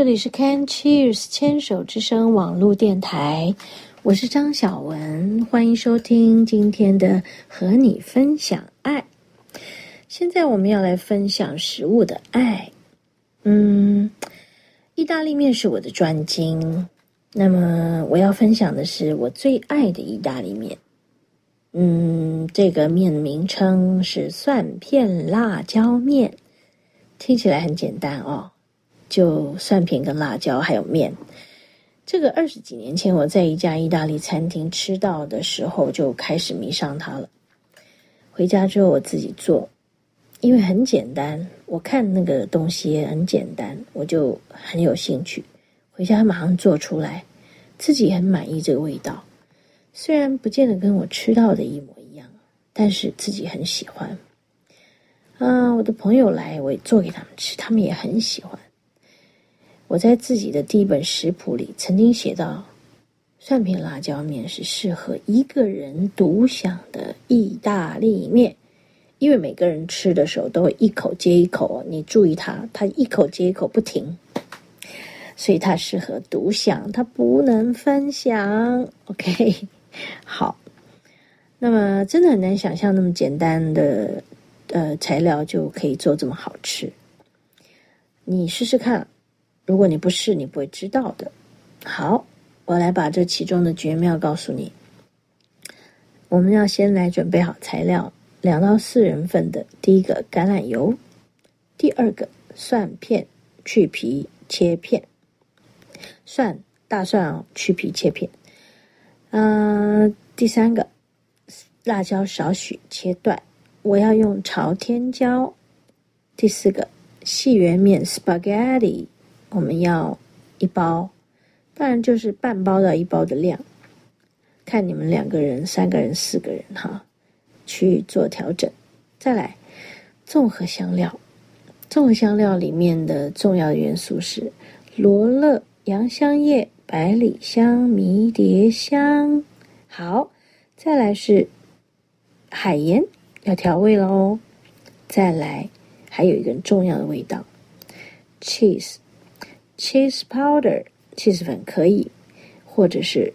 这里是 Can Cheers 牵手之声网络电台，我是张小文，欢迎收听今天的和你分享爱。现在我们要来分享食物的爱。嗯，意大利面是我的专精，那么我要分享的是我最爱的意大利面。嗯，这个面名称是蒜片辣椒面，听起来很简单哦，就蒜片跟辣椒还有面。这个二十几年前我在一家意大利餐厅吃到的时候就开始迷上它了。回家之后我自己做，因为很简单，我看那个东西也很简单，我就很有兴趣，回家马上做出来，自己很满意这个味道。虽然不见得跟我吃到的一模一样，但是自己很喜欢。啊，我的朋友来，我也做给他们吃，他们也很喜欢。我在自己的第一本食谱里曾经写到，蒜片辣椒面是适合一个人独享的意大利面，因为每个人吃的时候都会一口接一口，你注意它，它一口接一口不停。所以它适合独享，它不能分享。OK。好，那么真的很难想象那么简单的呃材料就可以做这么好吃。你试试看，如果你不试，你不会知道的。好，我来把这其中的绝妙告诉你。我们要先来准备好材料，两到四人份的。第一个橄榄油，第二个蒜片去皮切片，蒜大蒜哦去皮切片。嗯，第三个，辣椒少许切断，我要用朝天椒。第四个，细圆面 spaghetti，我们要一包，当然就是半包到一包的量，看你们两个人、三个人、四个人哈，去做调整。再来，综合香料，综合香料里面的重要元素是罗勒、洋香叶。百里香、迷迭香，好，再来是海盐，要调味了哦。再来，还有一个重要的味道，cheese Cheese powder，cheese 粉可以，或者是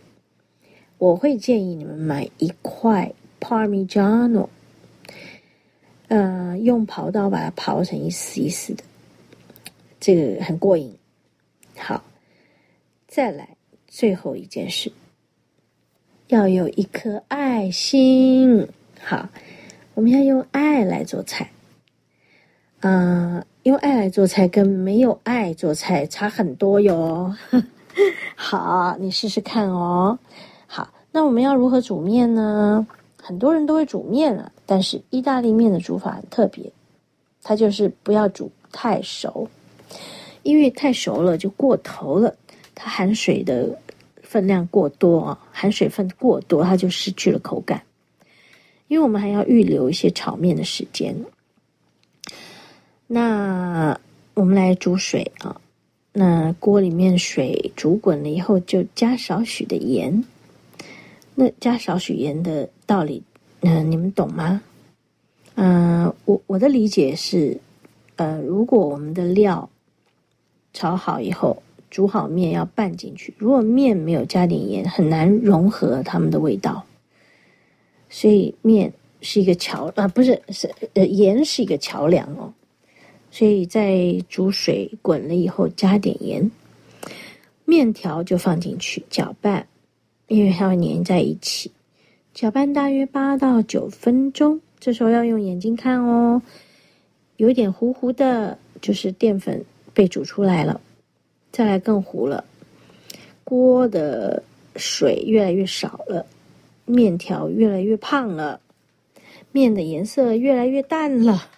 我会建议你们买一块 Parmigiano，呃，用刨刀把它刨成一丝一丝的，这个很过瘾。好。再来，最后一件事，要有一颗爱心。好，我们要用爱来做菜。嗯，用爱来做菜跟没有爱做菜差很多哟。好，你试试看哦。好，那我们要如何煮面呢？很多人都会煮面啊，但是意大利面的煮法很特别，它就是不要煮太熟，因为太熟了就过头了。它含水的分量过多啊，含水分过多，它就失去了口感。因为我们还要预留一些炒面的时间。那我们来煮水啊，那锅里面水煮滚了以后，就加少许的盐。那加少许盐的道理，嗯，你们懂吗？嗯，我我的理解是，呃，如果我们的料炒好以后。煮好面要拌进去，如果面没有加点盐，很难融合它们的味道。所以面是一个桥啊，不是是呃盐是一个桥梁哦。所以在煮水滚了以后加点盐，面条就放进去搅拌，因为它会粘在一起。搅拌大约八到九分钟，这时候要用眼睛看哦，有点糊糊的，就是淀粉被煮出来了。再来更糊了，锅的水越来越少了，面条越来越胖了，面的颜色越来越淡了，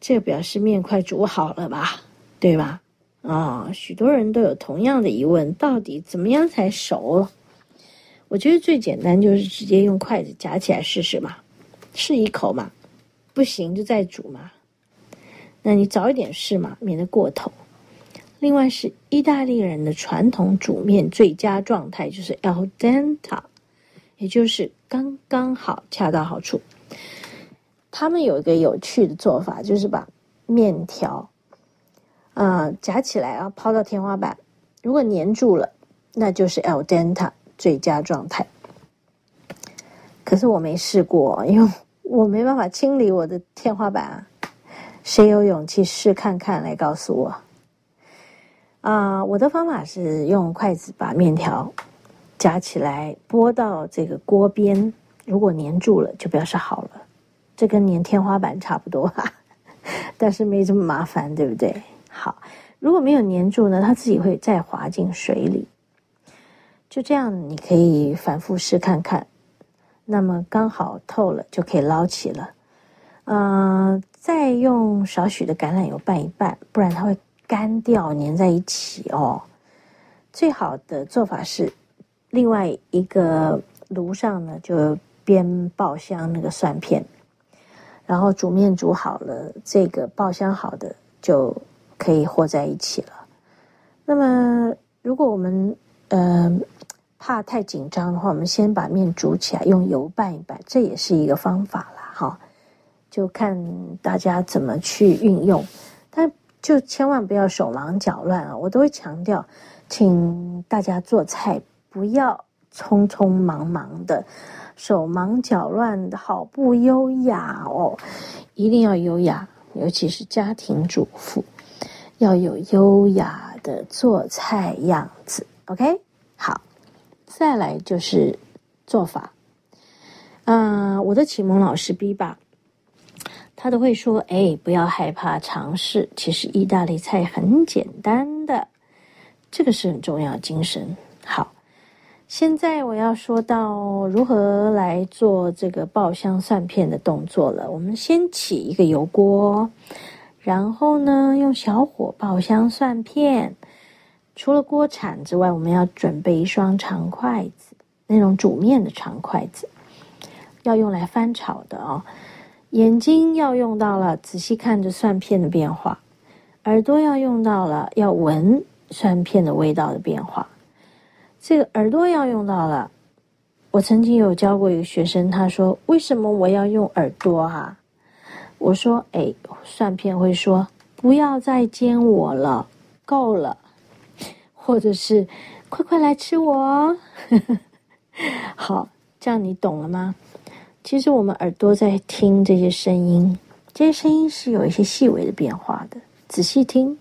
这表示面快煮好了吧？对吧？啊，许多人都有同样的疑问：到底怎么样才熟？我觉得最简单就是直接用筷子夹起来试试嘛，试一口嘛，不行就再煮嘛。那你早一点试嘛，免得过头。另外是意大利人的传统煮面最佳状态就是 al dente，也就是刚刚好、恰到好处。他们有一个有趣的做法，就是把面条，啊，夹起来啊，抛到天花板。如果粘住了，那就是 al dente 最佳状态。可是我没试过，因为 我没办法清理我的天花板啊。谁有勇气试看看？来告诉我。啊，我的方法是用筷子把面条夹起来，拨到这个锅边。如果粘住了，就表示好了。这跟粘天花板差不多哈，但是没这么麻烦，对不对？好，如果没有粘住呢，它自己会再滑进水里。就这样，你可以反复试看看。那么刚好透了，就可以捞起了。嗯，再用少许的橄榄油拌一拌，不然它会。干掉粘在一起哦，最好的做法是，另外一个炉上呢就边爆香那个蒜片，然后煮面煮好了，这个爆香好的就可以和在一起了。那么如果我们呃怕太紧张的话，我们先把面煮起来，用油拌一拌，这也是一个方法啦。哈，就看大家怎么去运用，但。就千万不要手忙脚乱啊！我都会强调，请大家做菜不要匆匆忙忙的，手忙脚乱的好不优雅哦！一定要优雅，尤其是家庭主妇要有优雅的做菜样子。OK，好，再来就是做法。嗯，我的启蒙老师 B 爸。他都会说：“哎，不要害怕尝试。其实意大利菜很简单的，这个是很重要精神。”好，现在我要说到如何来做这个爆香蒜片的动作了。我们先起一个油锅，然后呢，用小火爆香蒜片。除了锅铲之外，我们要准备一双长筷子，那种煮面的长筷子，要用来翻炒的哦。眼睛要用到了，仔细看着蒜片的变化；耳朵要用到了，要闻蒜片的味道的变化。这个耳朵要用到了。我曾经有教过一个学生，他说：“为什么我要用耳朵啊？”我说：“哎，蒜片会说不要再煎我了，够了，或者是快快来吃我。”好，这样你懂了吗？其实我们耳朵在听这些声音，这些声音是有一些细微的变化的。仔细听，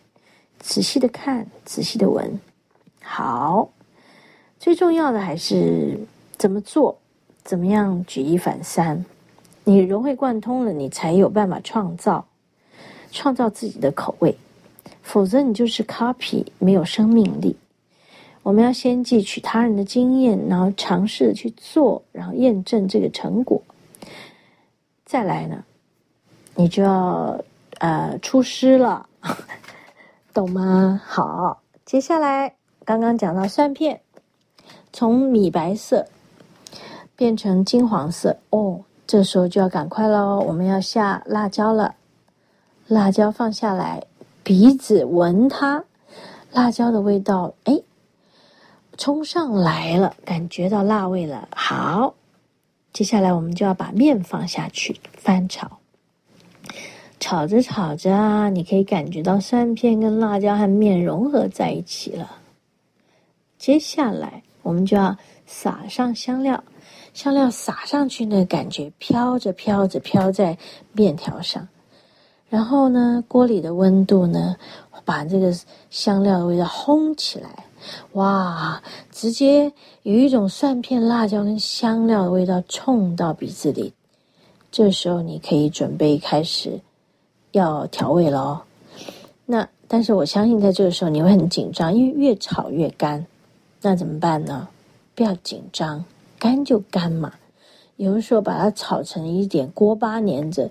仔细的看，仔细的闻。好，最重要的还是怎么做，怎么样举一反三。你融会贯通了，你才有办法创造，创造自己的口味。否则你就是 copy，没有生命力。我们要先汲取他人的经验，然后尝试去做，然后验证这个成果。再来呢，你就要呃出师了，懂吗？好，接下来刚刚讲到蒜片，从米白色变成金黄色哦，这时候就要赶快喽，我们要下辣椒了。辣椒放下来，鼻子闻它，辣椒的味道哎，冲上来了，感觉到辣味了。好。接下来我们就要把面放下去翻炒，炒着炒着啊，你可以感觉到蒜片跟辣椒和面融合在一起了。接下来我们就要撒上香料，香料撒上去那感觉飘着飘着飘在面条上，然后呢，锅里的温度呢，把这个香料的味道烘起来。哇！直接有一种蒜片、辣椒跟香料的味道冲到鼻子里，这时候你可以准备开始要调味了哦。那但是我相信在这个时候你会很紧张，因为越炒越干。那怎么办呢？不要紧张，干就干嘛。有的时候把它炒成一点锅巴粘着，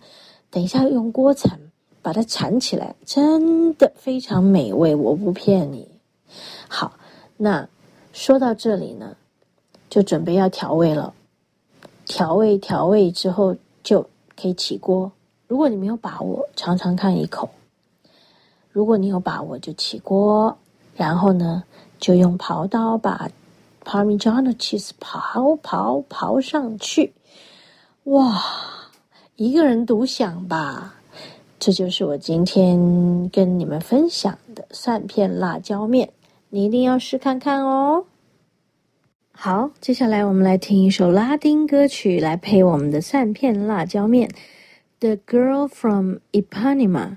等一下用锅铲把它铲起来，真的非常美味，我不骗你。好，那说到这里呢，就准备要调味了。调味调味之后就可以起锅。如果你没有把握，尝尝看一口；如果你有把握，就起锅。然后呢，就用刨刀把 Parmigiano cheese 刨刨刨上去。哇，一个人独享吧。这就是我今天跟你们分享的蒜片辣椒面，你一定要试看看哦。好，接下来我们来听一首拉丁歌曲来配我们的蒜片辣椒面，《The Girl from Ipanema》。